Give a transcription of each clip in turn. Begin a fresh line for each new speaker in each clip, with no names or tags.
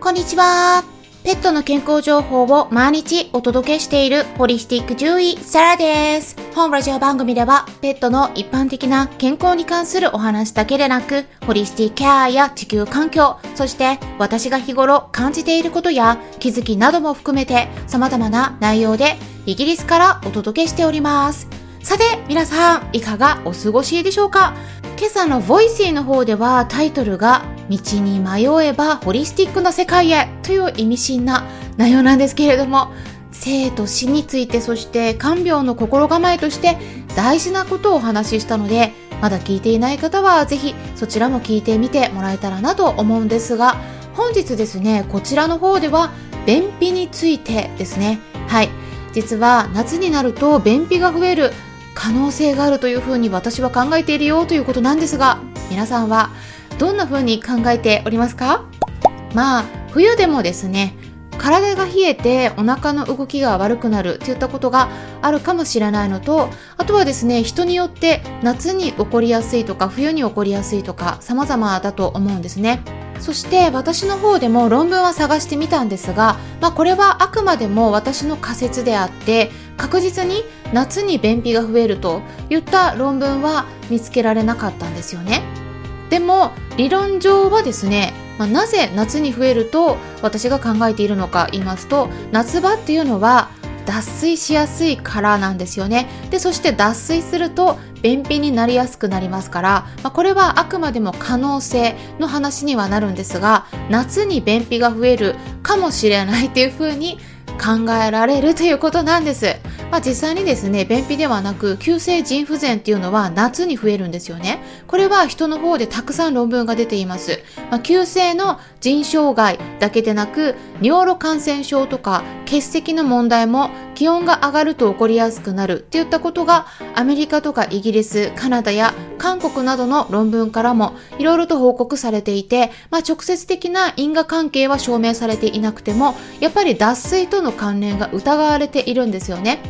こんにちは。ペットの健康情報を毎日お届けしているホリスティック獣医サラです。本ラジオ番組ではペットの一般的な健康に関するお話だけでなく、ホリスティックケアや地球環境、そして私が日頃感じていることや気づきなども含めて様々な内容でイギリスからお届けしております。さて、皆さん、いかがお過ごしでしょうか？今朝の Voicy の方ではタイトルが道に迷えばホリスティックな世界へという意味深な内容なんですけれども生と死についてそして看病の心構えとして大事なことをお話ししたのでまだ聞いていない方はぜひそちらも聞いてみてもらえたらなと思うんですが本日ですねこちらの方では便秘についてですね。はい。実は夏になると便秘が増える可能性があるというふうに私は考えているよということなんですが皆さんはどんな風に考えておりますか？まあ冬でもですね体が冷えてお腹の動きが悪くなるといったことがあるかもしれないのとあとはですね人によって夏に起こりやすいとか冬に起こりやすいとか様々だと思うんですね。そして私の方でも論文は探してみたんですが、まあ、これはあくまでも私の仮説であって確実に夏に便秘が増えるといった論文は見つけられなかったんですよね。でも理論上はですね、まあ、なぜ夏に増えると私が考えているのか言いますと夏場っていうのは脱水しやすいからなんですよねでそして脱水すると便秘になりやすくなりますから、まあ、これはあくまでも可能性の話にはなるんですが夏に便秘が増えるかもしれないっていうふうに考えられるということなんです。まあ、実際にですね、便秘ではなく、急性腎不全っていうのは夏に増えるんですよね。これは人の方でたくさん論文が出ています。まあ、急性の腎障害だけでなく、尿路感染症とか結石の問題も気温が上がると起こりやすくなるっていったことがアメリカとかイギリス、カナダや韓国などの論文からもいろいろと報告されていて、まあ、直接的な因果関係は証明されていなくても、やっぱり脱水との関連が疑われているんですよね。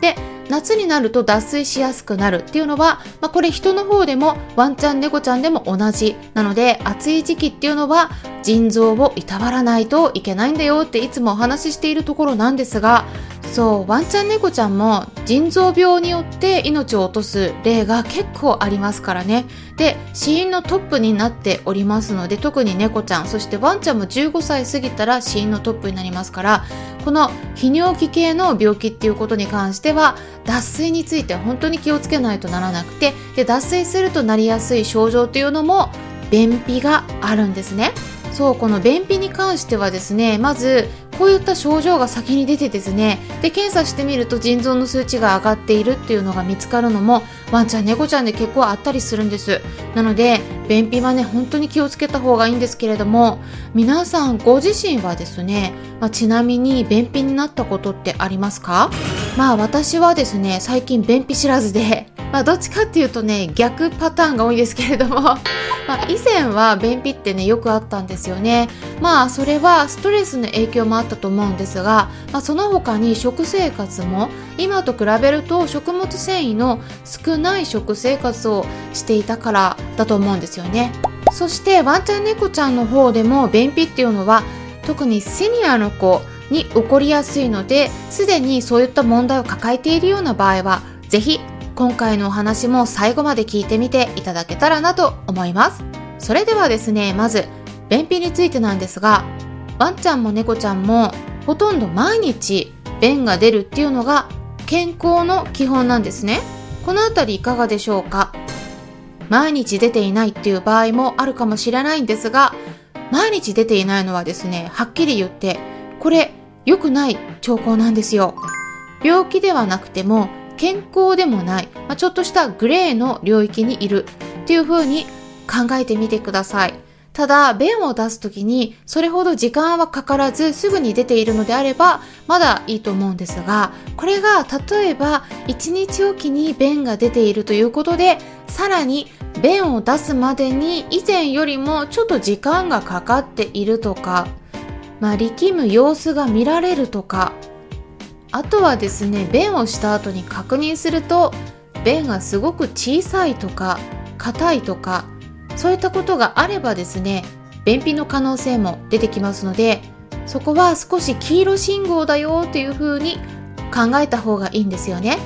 で夏になると脱水しやすくなるっていうのは、まあ、これ人の方でもワンちゃん猫ちゃんでも同じ。なので暑い時期っていうのは腎臓をいたわらないといけないんだよっていつもお話ししているところなんですがそうワンちゃん猫ちゃんも腎臓病によって命を落とす例が結構ありますからね。で死因のトップになっておりますので特に猫ちゃんそしてワンちゃんも15歳過ぎたら死因のトップになりますからこの泌尿器系の病気っていうことに関しては脱水について本当に気をつけないとならなくてで脱水するとなりやすい症状というのも便秘があるんですね。そうこの便秘に関してはですねまずこういった症状が先に出てですねで検査してみると腎臓の数値が上がっているっていうのが見つかるのもワンちゃん猫ちゃんで結構あったりするんです。なので便秘はね本当に気をつけた方がいいんですけれども皆さんご自身はですね、まあ、ちなみに便秘になったことってありますか？まあ私はですね最近便秘知らずでまあどっちかっていうとね逆パターンが多いですけれども。まあ、以前は便秘ってねよくあったんですよね。まあそれはストレスの影響もあったと思うんですが、まあ、その他に食生活も今と比べると食物繊維の少ない食生活をしていたからだと思うんですよね。そしてワンちゃん猫ちゃんの方でも便秘っていうのは特にシニアの子に起こりやすいのですでにそういった問題を抱えているような場合はぜひ今回のお話も最後まで聞いてみていただけたらなと思います。それではですね、まず、便秘についてなんですが、ワンちゃんも猫ちゃんもほとんど毎日便が出るっていうのが健康の基本なんですね。このあたりいかがでしょうか？毎日出ていないっていう場合もあるかもしれないんですが、毎日出ていないのはですね、はっきり言って、これ良くない兆候なんですよ。病気ではなくても健康でもない、まあ、ちょっとしたグレーの領域にいるっていう風に考えてみてください。ただ、便を出すときに、それほど時間はかからず、すぐに出ているのであれば、まだいいと思うんですが、これが、例えば、1日おきに便が出ているということで、さらに、便を出すまでに、以前よりもちょっと時間がかかっているとか、まあ、力む様子が見られるとか、あとはですね便をした後に確認すると便がすごく小さいとか硬いとかそういったことがあればですね便秘の可能性も出てきますのでそこは少し黄色信号だよというふうに考えた方がいいんですよね。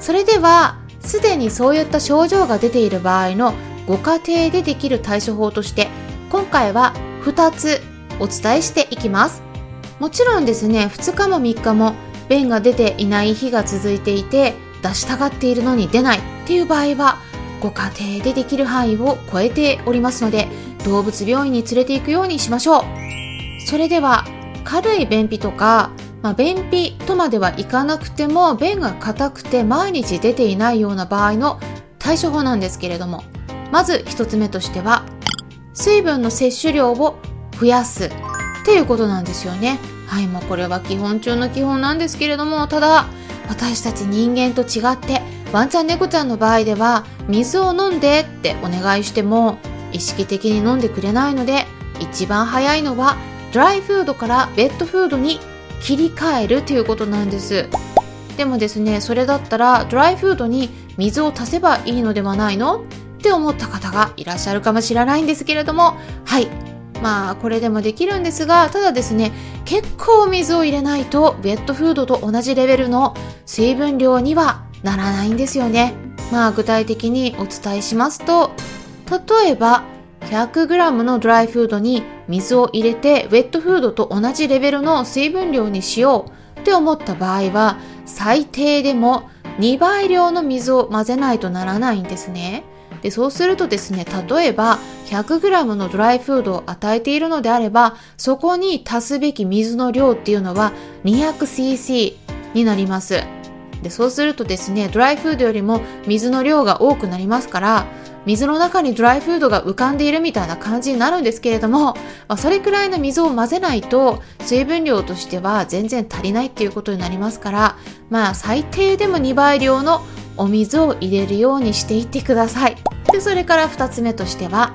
それではすでにそういった症状が出ている場合のご家庭でできる対処法として今回は2つお伝えしていきます。もちろんですね2日も3日も便が出ていない日が続いていて出したがっているのに出ないっていう場合はご家庭でできる範囲を超えておりますので動物病院に連れて行くようにしましょう。それでは軽い便秘とか、まあ、便秘とまではいかなくても便が硬くて毎日出ていないような場合の対処法なんですけれどもまず1つ目としては水分の摂取量を増やすっていうことなんですよね。はいもうこれは基本中の基本なんですけれどもただ私たち人間と違ってワンちゃん猫ちゃんの場合では水を飲んでってお願いしても意識的に飲んでくれないので一番早いのはドライフードからベッドフードに切り替えるということなんです。でもですねそれだったらドライフードに水を足せばいいのではないの？って思った方がいらっしゃるかもしれないんですけれどもはいまあこれでもできるんですがただですね結構水を入れないとウェットフードと同じレベルの水分量にはならないんですよねまあ具体的にお伝えしますと例えば 100g のドライフードに水を入れてウェットフードと同じレベルの水分量にしようって思った場合は最低でも2倍量の水を混ぜないとならないんですね。でそうするとですね例えば 100g のドライフードを与えているのであればそこに足すべき水の量っていうのは 200cc になります。でそうするとですねドライフードよりも水の量が多くなりますから水の中にドライフードが浮かんでいるみたいな感じになるんですけれども、まあ、それくらいの水を混ぜないと水分量としては全然足りないっていうことになりますからまあ最低でも2倍量のお水を入れるようにしていってください。でそれから2つ目としては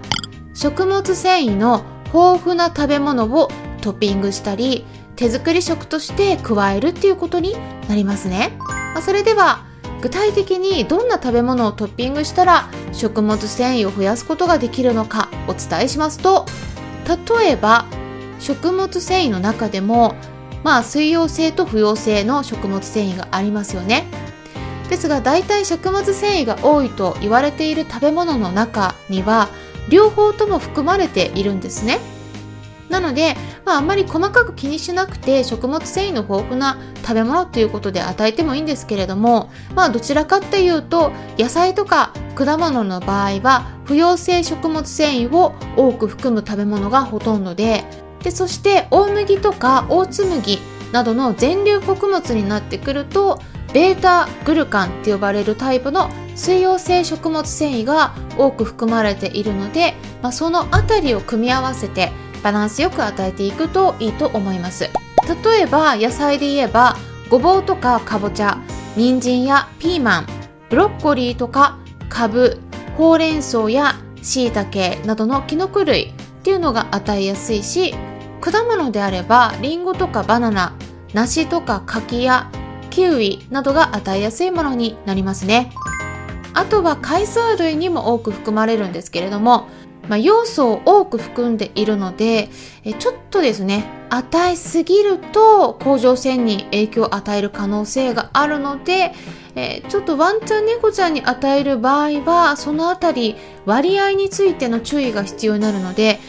食物繊維の豊富な食べ物をトッピングしたり手作り食として加えるっていうことになりますね、まあ、それでは具体的にどんな食べ物をトッピングしたら食物繊維を増やすことができるのかお伝えしますと例えば食物繊維の中でもまあ水溶性と不溶性の食物繊維がありますよね。ですが大体食物繊維が多いと言われている食べ物の中には両方とも含まれているんですね。なので、まあ、あんまり細かく気にしなくて食物繊維の豊富な食べ物ということで与えてもいいんですけれども、まあ、どちらかっていうと野菜とか果物の場合は不溶性食物繊維を多く含む食べ物がほとんどででそして大麦とかオーツ麦などの全粒穀物になってくるとベータグルカンって呼ばれるタイプの水溶性食物繊維が多く含まれているので、まあ、そのあたりを組み合わせてバランスよく与えていくといいと思います。例えば野菜で言えばごぼうとかかぼちゃ人参やピーマンブロッコリーとかかぶほうれん草やしいたけなどのキノコ類っていうのが与えやすいし果物であればりんごとかバナナ梨とか柿やキウイなどが与えやすいものになりますね。あとは海藻類にも多く含まれるんですけれども、まあ、要素を多く含んでいるのでちょっとですね与えすぎると甲状腺に影響を与える可能性があるのでえちょっとワンちゃん猫ちゃんに与える場合はそのあたり割合についての注意が必要になるので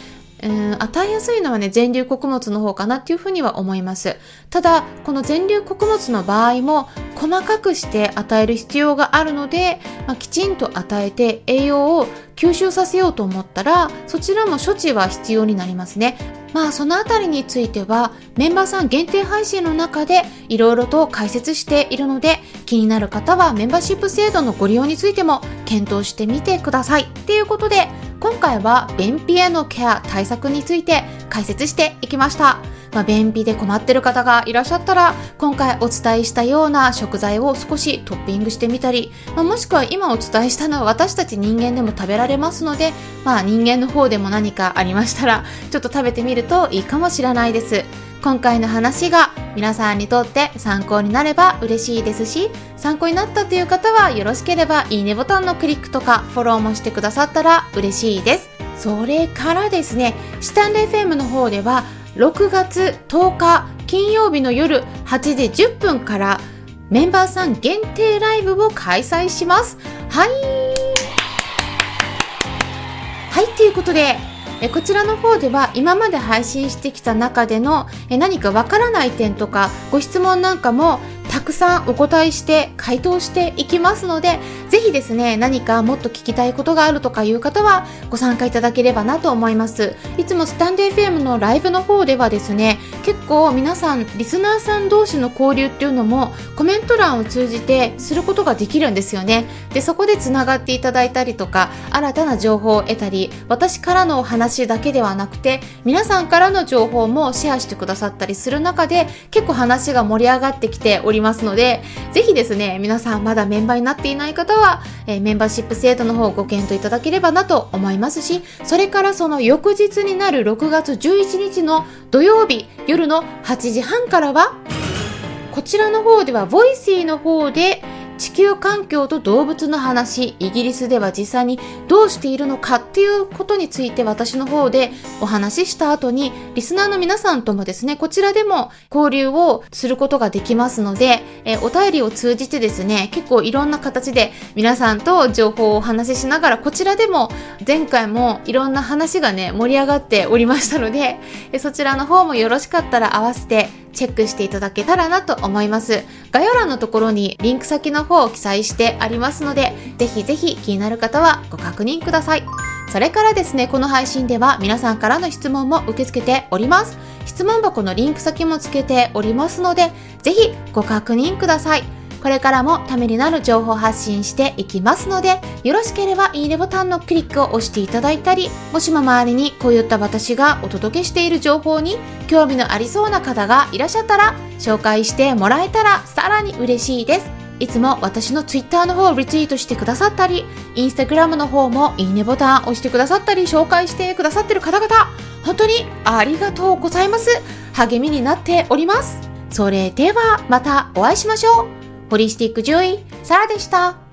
うん、与えやすいのはね、全粒穀物の方かなっていうふうには思います。ただ、この全粒穀物の場合も、細かくして与える必要があるので、まあ、きちんと与えて栄養を吸収させようと思ったら、そちらも処置は必要になりますね。まあそのあたりについてはメンバーさん限定配信の中でいろいろと解説しているので気になる方はメンバーシップ制度のご利用についても検討してみてください。っていうことで今回は便秘へのケア対策について解説していきました。まあ、便秘で困ってる方がいらっしゃったら今回お伝えしたような食材を少しトッピングしてみたり、まあ、もしくは今お伝えしたのは私たち人間でも食べられますので、まあ、人間の方でも何かありましたらちょっと食べてみるといいかもしれないです。今回の話が皆さんにとって参考になれば嬉しいですし参考になったという方はよろしければいいねボタンのクリックとかフォローもしてくださったら嬉しいですそれからですね、スタンレー FM の方では、6月10日金曜日の夜8時10分からメンバーさん限定ライブを開催します。はい。はい、ということで、えこちらの方では今まで配信してきた中でのえ何かわからない点とかご質問なんかもたくさんお答えして回答していきますので、ぜひですね、何かもっと聞きたいことがあるとかいう方はご参加いただければなと思います。いつもスタンデー FM のライブの方ではですね、結構皆さん、リスナーさん同士の交流っていうのもコメント欄を通じてすることができるんですよね。で、そこで繋がっていただいたりとか、新たな情報を得たり、私からのお話だけではなくて、皆さんからの情報もシェアしてくださったりする中で、結構話が盛り上がってきておりますますので、ぜひですね、皆さんまだメンバーになっていない方は、えー、メンバーシップ制度の方をご検討いただければなと思いますし、それからその翌日になる6月11日の土曜日夜の8時半からは、こちらの方では、 Voicy の方で、地球環境と動物の話、イギリスでは実際にどうしているのかっていうことについて私の方でお話しした後に、リスナーの皆さんともですね、こちらでも交流をすることができますので、えお便りを通じてですね、結構いろんな形で皆さんと情報をお話ししながら、こちらでも前回もいろんな話がね、盛り上がっておりましたので、えそちらの方もよろしかったら合わせてチェックしていただけたらなと思います。概要欄のところにリンク先の方を記載してありますので、ぜひぜひ気になる方はご確認ください。それからですね、この配信では皆さんからの質問も受け付けております。質問箱のリンク先もつけておりますので、ぜひご確認ください。これからもためになる情報発信していきますので、よろしければいいねボタンのクリックを押していただいたり、もしも周りにこういった私がお届けしている情報に興味のありそうな方がいらっしゃったら、紹介してもらえたらさらに嬉しいです。いつも私の Twitter の方をリツイートしてくださったり、Instagram の方もいいねボタン押してくださったり、紹介してくださってる方々、本当にありがとうございます。励みになっております。それではまたお会いしましょう。ホリスティック獣医、サラでした。